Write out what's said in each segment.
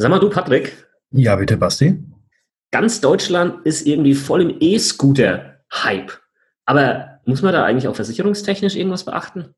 Sag mal du, Patrick. Ja, bitte, Basti. Ganz Deutschland ist irgendwie voll im E-Scooter-Hype. Aber muss man da eigentlich auch versicherungstechnisch irgendwas beachten?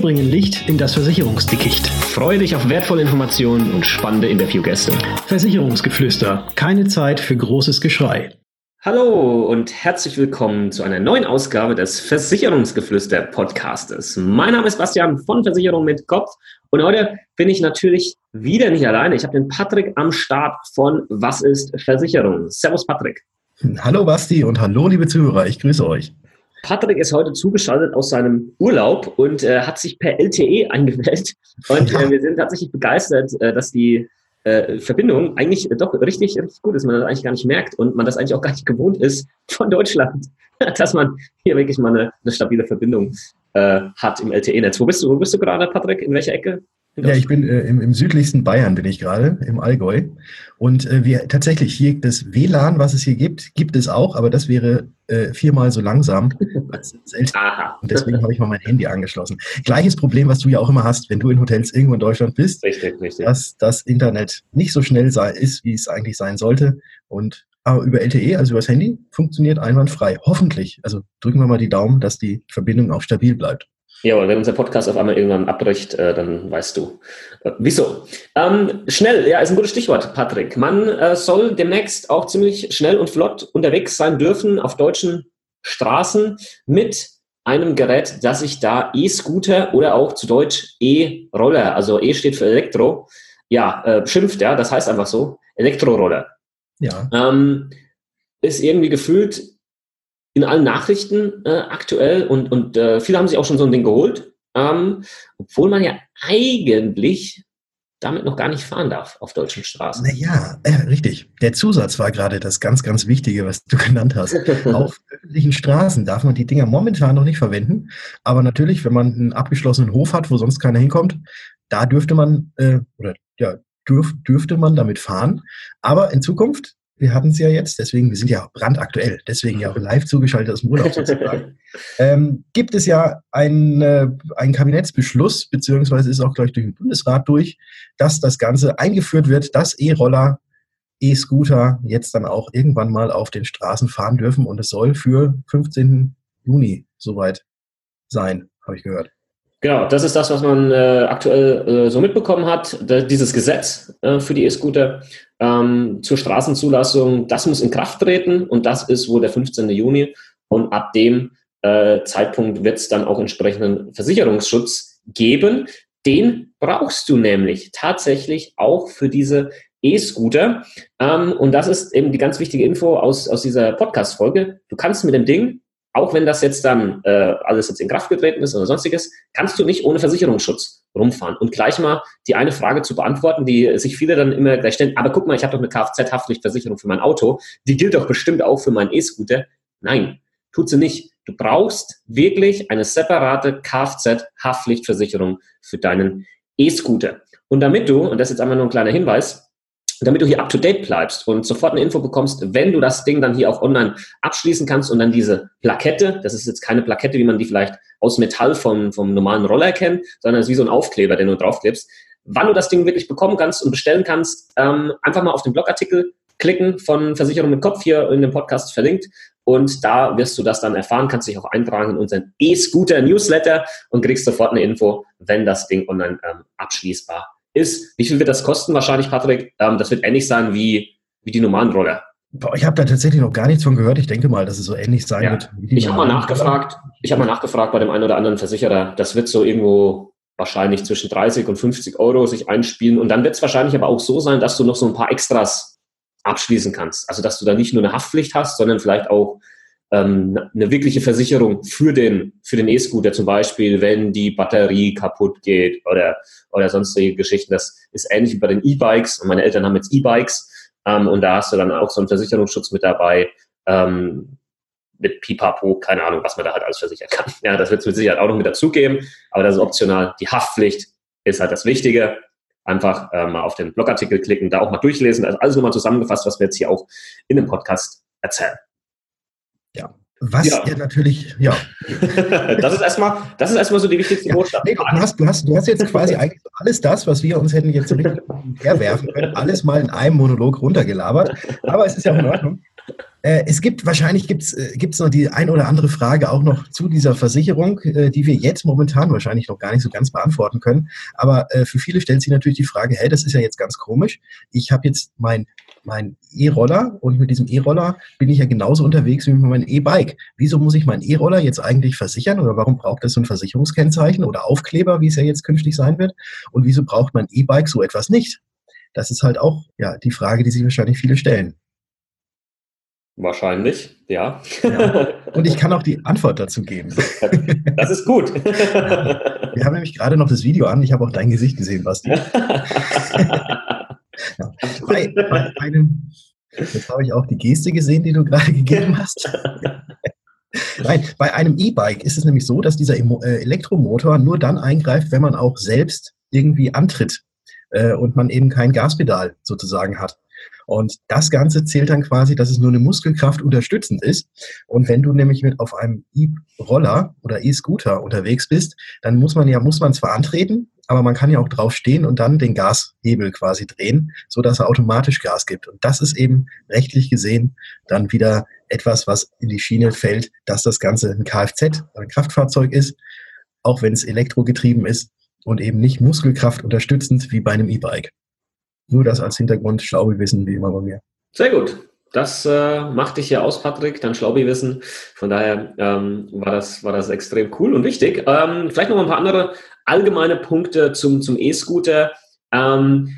bringen Licht in das Versicherungsdickicht. Freue dich auf wertvolle Informationen und spannende Interviewgäste. Versicherungsgeflüster. Keine Zeit für großes Geschrei. Hallo und herzlich willkommen zu einer neuen Ausgabe des Versicherungsgeflüster Podcastes. Mein Name ist Bastian von Versicherung mit Kopf und heute bin ich natürlich wieder nicht alleine. Ich habe den Patrick am Start von Was ist Versicherung? Servus Patrick. Hallo Basti und hallo liebe Zuhörer, ich grüße euch. Patrick ist heute zugeschaltet aus seinem Urlaub und äh, hat sich per LTE eingewählt. Und äh, wir sind tatsächlich begeistert, äh, dass die äh, Verbindung eigentlich doch richtig, richtig gut ist, man das eigentlich gar nicht merkt und man das eigentlich auch gar nicht gewohnt ist von Deutschland, dass man hier wirklich mal eine, eine stabile Verbindung äh, hat im LTE-Netz. Wo bist du? Wo bist du gerade, Patrick? In welcher Ecke? Ja, ich bin äh, im, im, südlichsten Bayern bin ich gerade, im Allgäu. Und äh, wir tatsächlich hier das WLAN, was es hier gibt, gibt es auch, aber das wäre äh, viermal so langsam als das Aha. Und deswegen habe ich mal mein Handy angeschlossen. Gleiches Problem, was du ja auch immer hast, wenn du in Hotels irgendwo in Deutschland bist, richtig, richtig. dass das Internet nicht so schnell sei, ist, wie es eigentlich sein sollte. Und aber über LTE, also über das Handy, funktioniert einwandfrei. Hoffentlich. Also drücken wir mal die Daumen, dass die Verbindung auch stabil bleibt. Ja, und wenn unser Podcast auf einmal irgendwann abbricht, äh, dann weißt du. Äh, wieso? Ähm, schnell, ja, ist ein gutes Stichwort, Patrick. Man äh, soll demnächst auch ziemlich schnell und flott unterwegs sein dürfen auf deutschen Straßen mit einem Gerät, das sich da E-Scooter oder auch zu Deutsch E-Roller, also E steht für Elektro, ja, äh, schimpft, ja, das heißt einfach so, Elektroroller. Ja. Ähm, ist irgendwie gefühlt in allen Nachrichten äh, aktuell und, und äh, viele haben sich auch schon so ein Ding geholt, ähm, obwohl man ja eigentlich damit noch gar nicht fahren darf auf deutschen Straßen. Naja, äh, richtig. Der Zusatz war gerade das ganz, ganz Wichtige, was du genannt hast. auf öffentlichen Straßen darf man die Dinger momentan noch nicht verwenden. Aber natürlich, wenn man einen abgeschlossenen Hof hat, wo sonst keiner hinkommt, da dürfte man, äh, oder ja, dürf, dürfte man damit fahren. Aber in Zukunft wir hatten es ja jetzt, deswegen, wir sind ja brandaktuell, deswegen ja auch live zugeschaltet aus dem Urlaub sozusagen. ähm, gibt es ja einen, äh, einen Kabinettsbeschluss, beziehungsweise ist auch gleich durch den Bundesrat durch, dass das Ganze eingeführt wird, dass E-Roller, E-Scooter jetzt dann auch irgendwann mal auf den Straßen fahren dürfen und es soll für 15. Juni soweit sein, habe ich gehört. Genau, das ist das, was man äh, aktuell äh, so mitbekommen hat. Da, dieses Gesetz äh, für die E-Scooter ähm, zur Straßenzulassung, das muss in Kraft treten und das ist wohl der 15. Juni. Und ab dem äh, Zeitpunkt wird es dann auch entsprechenden Versicherungsschutz geben. Den brauchst du nämlich tatsächlich auch für diese E-Scooter. Ähm, und das ist eben die ganz wichtige Info aus, aus dieser Podcast-Folge. Du kannst mit dem Ding auch wenn das jetzt dann äh, alles jetzt in Kraft getreten ist oder sonstiges, kannst du nicht ohne Versicherungsschutz rumfahren. Und gleich mal die eine Frage zu beantworten, die sich viele dann immer gleich stellen, aber guck mal, ich habe doch eine Kfz-Haftpflichtversicherung für mein Auto, die gilt doch bestimmt auch für meinen E-Scooter. Nein, tut sie nicht. Du brauchst wirklich eine separate Kfz-Haftpflichtversicherung für deinen E-Scooter. Und damit du, und das ist jetzt einmal nur ein kleiner Hinweis, damit du hier up to date bleibst und sofort eine Info bekommst, wenn du das Ding dann hier auch online abschließen kannst und dann diese Plakette, das ist jetzt keine Plakette, wie man die vielleicht aus Metall vom, vom normalen Roller kennt, sondern es ist wie so ein Aufkleber, den du draufklebst. Wann du das Ding wirklich bekommen kannst und bestellen kannst, ähm, einfach mal auf den Blogartikel klicken von Versicherung mit Kopf hier in dem Podcast verlinkt und da wirst du das dann erfahren, kannst dich auch eintragen in unseren E-Scooter Newsletter und kriegst sofort eine Info, wenn das Ding online ähm, abschließbar ist. Wie viel wird das kosten wahrscheinlich, Patrick? Ähm, das wird ähnlich sein wie, wie die normalen Roller. Ich habe da tatsächlich noch gar nichts von gehört. Ich denke mal, dass es so ähnlich sein ja. wird. ich habe mal nachgefragt. Ich habe mal nachgefragt bei dem einen oder anderen Versicherer. Das wird so irgendwo wahrscheinlich zwischen 30 und 50 Euro sich einspielen. Und dann wird es wahrscheinlich aber auch so sein, dass du noch so ein paar Extras abschließen kannst. Also dass du da nicht nur eine Haftpflicht hast, sondern vielleicht auch ähm, eine wirkliche Versicherung für den für den E-Scooter zum Beispiel, wenn die Batterie kaputt geht oder oder sonstige Geschichten. Das ist ähnlich wie bei den E-Bikes. Und meine Eltern haben jetzt E-Bikes ähm, und da hast du dann auch so einen Versicherungsschutz mit dabei. Ähm, mit Pipapo, keine Ahnung, was man da halt alles versichern kann. Ja, das wird es mit Sicherheit auch noch mit dazugeben, aber das ist optional. Die Haftpflicht ist halt das Wichtige. Einfach äh, mal auf den Blogartikel klicken, da auch mal durchlesen. Ist alles nochmal zusammengefasst, was wir jetzt hier auch in dem Podcast erzählen. Was ja. ja, natürlich, ja. das ist erstmal, das ist erstmal so die wichtigste ja, Botschaft. Nee, du, hast, du, hast, du hast jetzt quasi eigentlich alles das, was wir uns hätten jetzt so richtig herwerfen können, alles mal in einem Monolog runtergelabert. Aber es ist ja auch in Ordnung. Äh, es gibt, wahrscheinlich gibt es äh, noch die ein oder andere Frage auch noch zu dieser Versicherung, äh, die wir jetzt momentan wahrscheinlich noch gar nicht so ganz beantworten können. Aber für viele stellt sich natürlich die Frage, hey, das ist ja jetzt ganz komisch. Ich habe jetzt mein mein E-Roller und mit diesem E-Roller bin ich ja genauso unterwegs wie mit meinem E-Bike. Wieso muss ich meinen E-Roller jetzt eigentlich versichern oder warum braucht das so ein Versicherungskennzeichen oder Aufkleber, wie es ja jetzt künftig sein wird? Und wieso braucht mein E-Bike so etwas nicht? Das ist halt auch ja die Frage, die sich wahrscheinlich viele stellen. Wahrscheinlich, ja. ja. Und ich kann auch die Antwort dazu geben. Das ist gut. Ja. Wir haben nämlich gerade noch das Video an. Ich habe auch dein Gesicht gesehen, Basti. ja. bei, bei einem, jetzt habe ich auch die Geste gesehen, die du gerade gegeben hast. Nein, bei einem E-Bike ist es nämlich so, dass dieser äh, Elektromotor nur dann eingreift, wenn man auch selbst irgendwie antritt äh, und man eben kein Gaspedal sozusagen hat. Und das Ganze zählt dann quasi, dass es nur eine Muskelkraft unterstützend ist. Und wenn du nämlich mit auf einem E-Roller oder E-Scooter unterwegs bist, dann muss man ja, muss man zwar antreten, aber man kann ja auch drauf stehen und dann den Gashebel quasi drehen, so dass er automatisch Gas gibt. Und das ist eben rechtlich gesehen dann wieder etwas, was in die Schiene fällt, dass das Ganze ein Kfz, ein Kraftfahrzeug ist, auch wenn es elektrogetrieben ist und eben nicht Muskelkraft unterstützend wie bei einem E-Bike. Nur das als Hintergrund, Schlaubi-Wissen, wie immer bei mir. Sehr gut. Das äh, macht dich ja aus, Patrick, dein Schlaubi-Wissen. Von daher ähm, war, das, war das extrem cool und wichtig. Ähm, vielleicht noch ein paar andere allgemeine Punkte zum, zum E-Scooter. Ähm,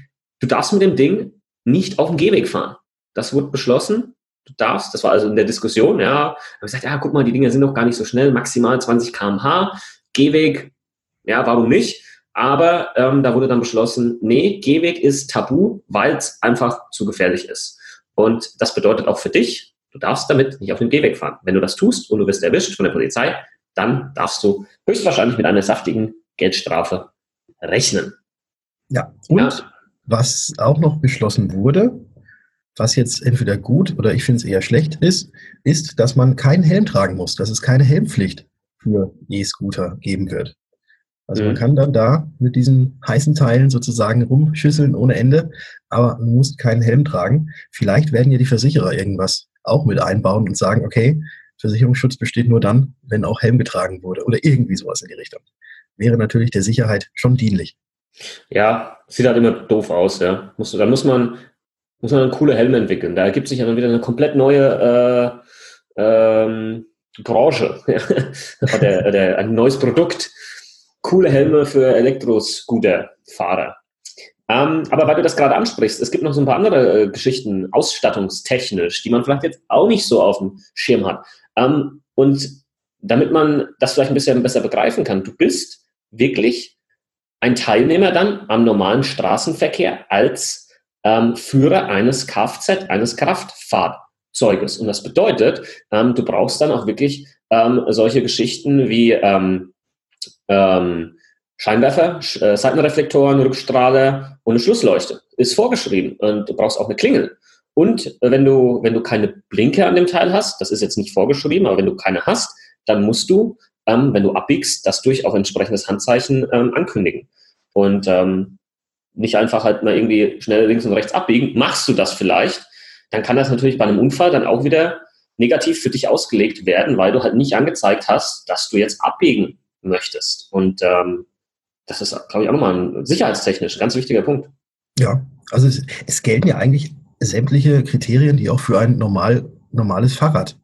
du darfst mit dem Ding nicht auf dem Gehweg fahren. Das wurde beschlossen. Du darfst, das war also in der Diskussion, ja, habe gesagt, ja, guck mal, die Dinger sind doch gar nicht so schnell, maximal 20 km/h. Gehweg, ja, warum nicht? Aber ähm, da wurde dann beschlossen, nee, Gehweg ist tabu, weil es einfach zu gefährlich ist. Und das bedeutet auch für dich, du darfst damit nicht auf den Gehweg fahren. Wenn du das tust und du wirst erwischt von der Polizei, dann darfst du höchstwahrscheinlich mit einer saftigen Geldstrafe rechnen. Ja, und ja. was auch noch beschlossen wurde, was jetzt entweder gut oder ich finde es eher schlecht ist, ist, dass man keinen Helm tragen muss, dass es keine Helmpflicht für E-Scooter geben wird. Also mhm. man kann dann da mit diesen heißen Teilen sozusagen rumschüsseln ohne Ende, aber man muss keinen Helm tragen. Vielleicht werden ja die Versicherer irgendwas auch mit einbauen und sagen, okay, Versicherungsschutz besteht nur dann, wenn auch Helm getragen wurde oder irgendwie sowas in die Richtung. Wäre natürlich der Sicherheit schon dienlich. Ja, sieht halt immer doof aus, ja. Muss, da muss man, muss man einen coolen Helm entwickeln. Da ergibt sich ja dann wieder eine komplett neue äh, ähm, Branche, der, der, ein neues Produkt coole Helme für Elektroscooter-Fahrer. Ähm, aber weil du das gerade ansprichst, es gibt noch so ein paar andere äh, Geschichten, ausstattungstechnisch, die man vielleicht jetzt auch nicht so auf dem Schirm hat. Ähm, und damit man das vielleicht ein bisschen besser begreifen kann, du bist wirklich ein Teilnehmer dann am normalen Straßenverkehr als ähm, Führer eines Kfz, eines Kraftfahrzeuges. Und das bedeutet, ähm, du brauchst dann auch wirklich ähm, solche Geschichten wie ähm, Scheinwerfer, äh, Seitenreflektoren, Rückstrahler und eine Schlussleuchte. Ist vorgeschrieben. Und du brauchst auch eine Klingel. Und äh, wenn du, wenn du keine Blinker an dem Teil hast, das ist jetzt nicht vorgeschrieben, aber wenn du keine hast, dann musst du, ähm, wenn du abbiegst, das durch auch entsprechendes Handzeichen ähm, ankündigen. Und ähm, nicht einfach halt mal irgendwie schnell links und rechts abbiegen. Machst du das vielleicht, dann kann das natürlich bei einem Unfall dann auch wieder negativ für dich ausgelegt werden, weil du halt nicht angezeigt hast, dass du jetzt abbiegen möchtest. Und ähm, das ist, glaube ich, auch nochmal ein sicherheitstechnisch ganz wichtiger Punkt. Ja, also es, es, gelten ja eigentlich sämtliche Kriterien, die auch für ein normal, normales Fahrrad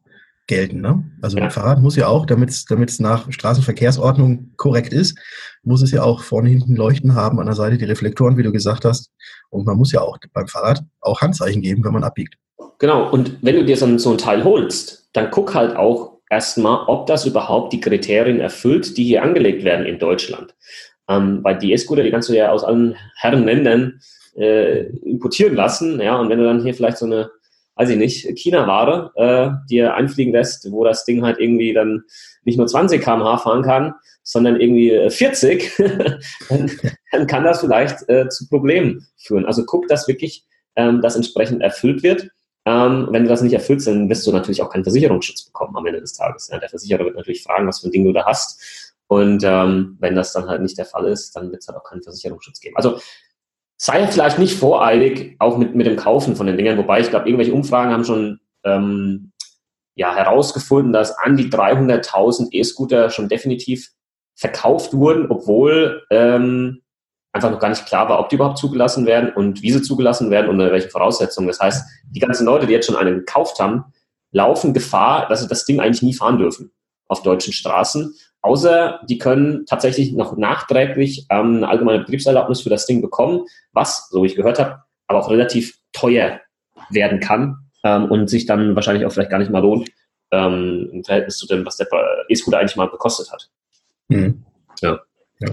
gelten. Ne? Also ja. ein Fahrrad muss ja auch, damit es nach Straßenverkehrsordnung korrekt ist, muss es ja auch vorne hinten Leuchten haben, an der Seite die Reflektoren, wie du gesagt hast. Und man muss ja auch beim Fahrrad auch Handzeichen geben, wenn man abbiegt. Genau, und wenn du dir so so ein Teil holst, dann guck halt auch erstmal, ob das überhaupt die Kriterien erfüllt, die hier angelegt werden in Deutschland. Ähm, weil die E-Scooter, die kannst du ja aus allen Herrenländern äh, importieren lassen. Ja, und wenn du dann hier vielleicht so eine, weiß ich nicht, China-Ware äh, dir einfliegen lässt, wo das Ding halt irgendwie dann nicht nur 20 km/h fahren kann, sondern irgendwie 40, äh, dann, dann, kann das vielleicht äh, zu Problemen führen. Also guck, dass wirklich ähm, das entsprechend erfüllt wird. Ähm, wenn du das nicht erfüllst, dann wirst du natürlich auch keinen Versicherungsschutz bekommen am Ende des Tages. Ja, der Versicherer wird natürlich fragen, was für ein Ding du da hast. Und ähm, wenn das dann halt nicht der Fall ist, dann wird es halt auch keinen Versicherungsschutz geben. Also sei vielleicht nicht voreilig, auch mit, mit dem Kaufen von den Dingern, wobei ich glaube, irgendwelche Umfragen haben schon ähm, ja, herausgefunden, dass an die 300.000 E-Scooter schon definitiv verkauft wurden, obwohl ähm, einfach noch gar nicht klar war, ob die überhaupt zugelassen werden und wie sie zugelassen werden und unter welchen Voraussetzungen. Das heißt, die ganzen Leute, die jetzt schon einen gekauft haben, laufen Gefahr, dass sie das Ding eigentlich nie fahren dürfen auf deutschen Straßen. Außer die können tatsächlich noch nachträglich ähm, eine allgemeine Betriebserlaubnis für das Ding bekommen, was, so wie ich gehört habe, aber auch relativ teuer werden kann ähm, und sich dann wahrscheinlich auch vielleicht gar nicht mal lohnt ähm, im Verhältnis zu dem, was der E-Scooter eigentlich mal gekostet hat. Mhm. Ja. ja.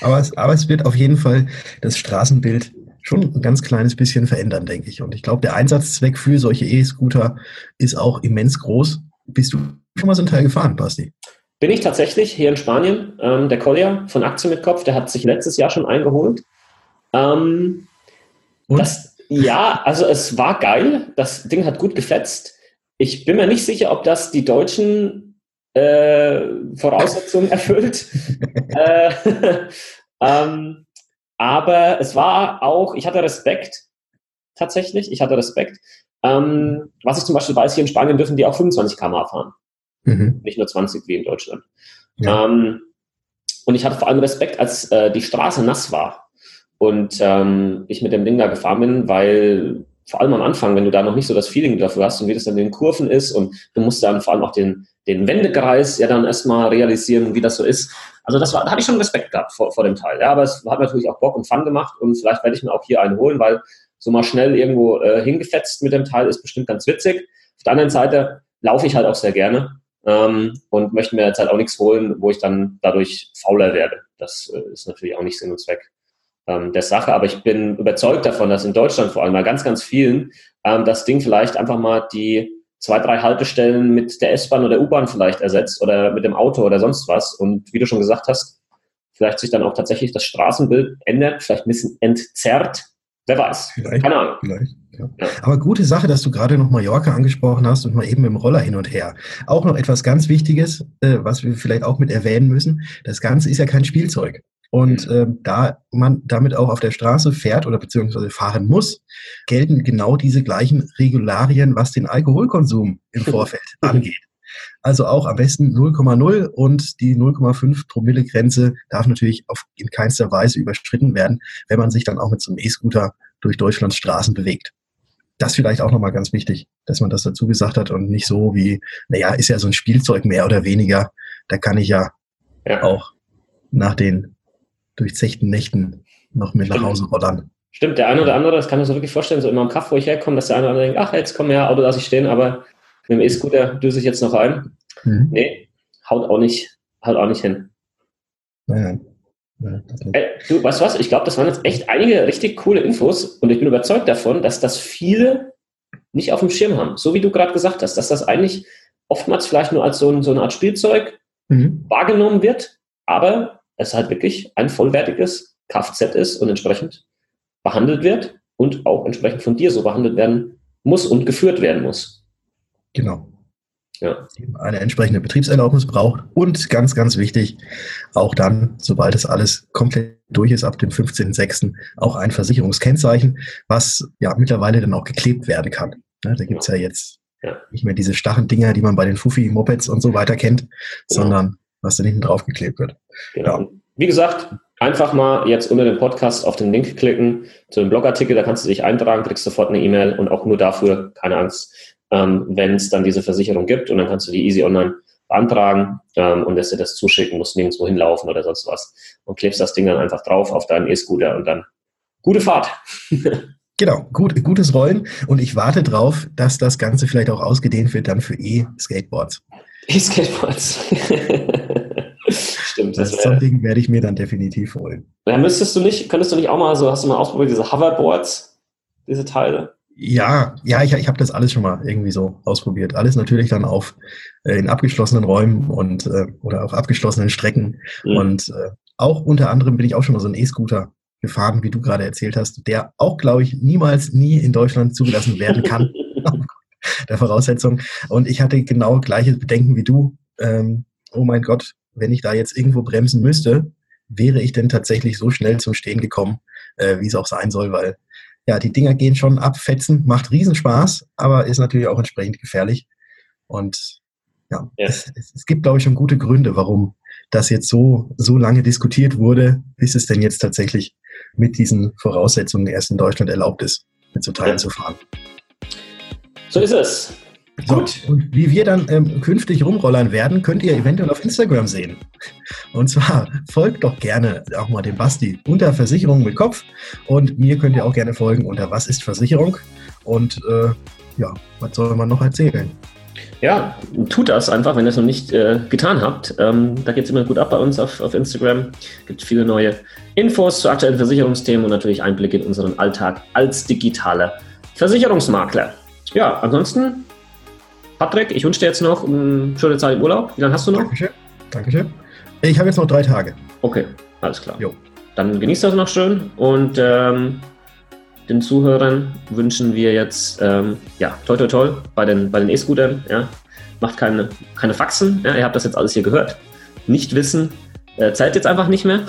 Aber, es, aber es wird auf jeden Fall das Straßenbild schon ein ganz kleines bisschen verändern, denke ich. Und ich glaube, der Einsatzzweck für solche E-Scooter ist auch immens groß. Bist du schon mal so ein Teil gefahren, Basti? Bin ich tatsächlich hier in Spanien. Ähm, der Collier von Aktien mit Kopf, der hat sich letztes Jahr schon eingeholt. Ähm, das, ja, also es war geil. Das Ding hat gut gefetzt. Ich bin mir nicht sicher, ob das die deutschen äh, Voraussetzungen erfüllt. äh, ähm, aber es war auch, ich hatte Respekt tatsächlich. Ich hatte Respekt. Ähm, was ich zum Beispiel weiß, hier in Spanien dürfen die auch 25 km fahren. Mhm. Nicht nur 20 wie in Deutschland. Ja. Ähm, und ich hatte vor allem Respekt, als äh, die Straße nass war und ähm, ich mit dem Ding da gefahren bin, weil vor allem am Anfang, wenn du da noch nicht so das Feeling dafür hast und wie das dann in den Kurven ist und du musst dann vor allem auch den, den Wendekreis ja dann erstmal realisieren, wie das so ist. Also das war, da hatte ich schon Respekt gehabt vor, vor dem Teil. Ja, aber es hat natürlich auch Bock und Fun gemacht und vielleicht werde ich mir auch hier einen holen, weil so mal schnell irgendwo äh, hingefetzt mit dem Teil ist bestimmt ganz witzig. Auf der anderen Seite laufe ich halt auch sehr gerne ähm, und möchte mir jetzt halt auch nichts holen, wo ich dann dadurch fauler werde. Das äh, ist natürlich auch nicht Sinn und Zweck ähm, der Sache. Aber ich bin überzeugt davon, dass in Deutschland vor allem bei ganz, ganz vielen ähm, das Ding vielleicht einfach mal die zwei, drei Haltestellen mit der S-Bahn oder U-Bahn vielleicht ersetzt oder mit dem Auto oder sonst was. Und wie du schon gesagt hast, vielleicht sich dann auch tatsächlich das Straßenbild ändert, vielleicht ein bisschen entzerrt. Wer weiß. Vielleicht, Keine Ahnung. Vielleicht. Ja. Aber gute Sache, dass du gerade noch Mallorca angesprochen hast und mal eben dem Roller hin und her. Auch noch etwas ganz Wichtiges, äh, was wir vielleicht auch mit erwähnen müssen. Das Ganze ist ja kein Spielzeug. Und äh, da man damit auch auf der Straße fährt oder beziehungsweise fahren muss, gelten genau diese gleichen Regularien, was den Alkoholkonsum im Vorfeld angeht. Also auch am besten 0,0 und die 0,5 Promille Grenze darf natürlich auf, in keinster Weise überschritten werden, wenn man sich dann auch mit so einem E-Scooter durch Deutschlands Straßen bewegt. Das vielleicht auch nochmal ganz wichtig, dass man das dazu gesagt hat und nicht so wie, naja, ist ja so ein Spielzeug mehr oder weniger. Da kann ich ja, ja. auch nach den durchzechten Nächten noch mit Stimmt. nach Hause rollern. Stimmt, der eine oder andere, das kann man sich wirklich vorstellen, so immer am Kaff, wo ich herkomme, dass der eine oder andere denkt, ach, jetzt komm her, Auto lasse ich stehen, aber mit dem E-Scooter düse ich jetzt noch rein. Mhm. Nee, haut auch nicht, haut auch nicht hin. Naja. Ja, Ey, du, weißt du was? Ich glaube, das waren jetzt echt einige richtig coole Infos und ich bin überzeugt davon, dass das viele nicht auf dem Schirm haben. So wie du gerade gesagt hast, dass das eigentlich oftmals vielleicht nur als so, ein, so eine Art Spielzeug mhm. wahrgenommen wird, aber es halt wirklich ein vollwertiges Kfz ist und entsprechend behandelt wird und auch entsprechend von dir so behandelt werden muss und geführt werden muss. Genau. Ja. Eine entsprechende Betriebserlaubnis braucht und ganz, ganz wichtig, auch dann, sobald das alles komplett durch ist, ab dem 15.06. auch ein Versicherungskennzeichen, was ja mittlerweile dann auch geklebt werden kann. Ja, da gibt es ja. ja jetzt ja. nicht mehr diese starren Dinger, die man bei den Fufi-Mopeds und so weiter kennt, genau. sondern was da hinten drauf geklebt wird. Genau. Ja. Wie gesagt, einfach mal jetzt unter dem Podcast auf den Link klicken zu dem Blogartikel, da kannst du dich eintragen, kriegst sofort eine E-Mail und auch nur dafür, keine Angst, ähm, wenn es dann diese Versicherung gibt und dann kannst du die easy online beantragen ähm, und lässt dir das zuschicken, musst nirgendwo hinlaufen oder sonst was und klebst das Ding dann einfach drauf auf deinen E-Scooter und dann gute Fahrt. Genau, gut, gutes Rollen und ich warte drauf, dass das Ganze vielleicht auch ausgedehnt wird dann für E-Skateboards. E-Skateboards. Stimmt. Das, das so Ding werde ich mir dann definitiv holen. Ja, müsstest du nicht, könntest du nicht auch mal so, hast du mal ausprobiert, diese Hoverboards, diese Teile? Ja, ja, ich, ich habe das alles schon mal irgendwie so ausprobiert. Alles natürlich dann auf äh, in abgeschlossenen Räumen und äh, oder auf abgeschlossenen Strecken. Mhm. Und äh, auch unter anderem bin ich auch schon mal so ein E-Scooter gefahren, wie du gerade erzählt hast, der auch, glaube ich, niemals nie in Deutschland zugelassen werden kann. der Voraussetzung. Und ich hatte genau gleiche Bedenken wie du. Ähm, oh mein Gott, wenn ich da jetzt irgendwo bremsen müsste, wäre ich denn tatsächlich so schnell zum Stehen gekommen, äh, wie es auch sein soll, weil ja, die Dinger gehen schon abfetzen, macht Riesenspaß, aber ist natürlich auch entsprechend gefährlich. Und ja, ja. Es, es, gibt, glaube ich, schon gute Gründe, warum das jetzt so, so lange diskutiert wurde, bis es denn jetzt tatsächlich mit diesen Voraussetzungen erst in Deutschland erlaubt ist, mit so Teilen ja. zu fahren. So ist es. So, Gut. Und wie wir dann ähm, künftig rumrollern werden, könnt ihr eventuell auf Instagram sehen. Und zwar folgt doch gerne auch mal dem Basti unter Versicherung mit Kopf. Und mir könnt ihr auch gerne folgen unter Was ist Versicherung? Und äh, ja, was soll man noch erzählen? Ja, tut das einfach, wenn ihr es noch nicht äh, getan habt. Ähm, da geht es immer gut ab bei uns auf, auf Instagram. gibt viele neue Infos zu aktuellen Versicherungsthemen und natürlich Einblicke in unseren Alltag als digitaler Versicherungsmakler. Ja, ansonsten Patrick, ich wünsche dir jetzt noch eine schöne Zeit im Urlaub. Wie lange hast du noch? Dankeschön. Dankeschön. Ich habe jetzt noch drei Tage. Okay, alles klar. Jo. Dann genießt das noch schön und ähm, den Zuhörern wünschen wir jetzt, ähm, ja, toi toi toi bei den bei den E-Scootern. Ja. Macht keine, keine Faxen. Ja. Ihr habt das jetzt alles hier gehört. Nicht wissen, äh, zählt jetzt einfach nicht mehr.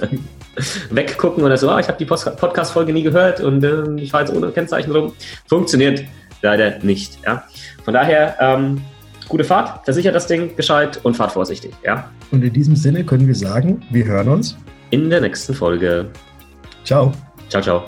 Weggucken oder so, ah, ich habe die Podcast-Folge nie gehört und äh, ich fahre jetzt ohne Kennzeichen rum. Funktioniert leider nicht. Ja? Von daher, ähm, gute Fahrt, versichert das Ding gescheit und fahrt vorsichtig. Ja? Und in diesem Sinne können wir sagen, wir hören uns in der nächsten Folge. Ciao. Ciao, ciao.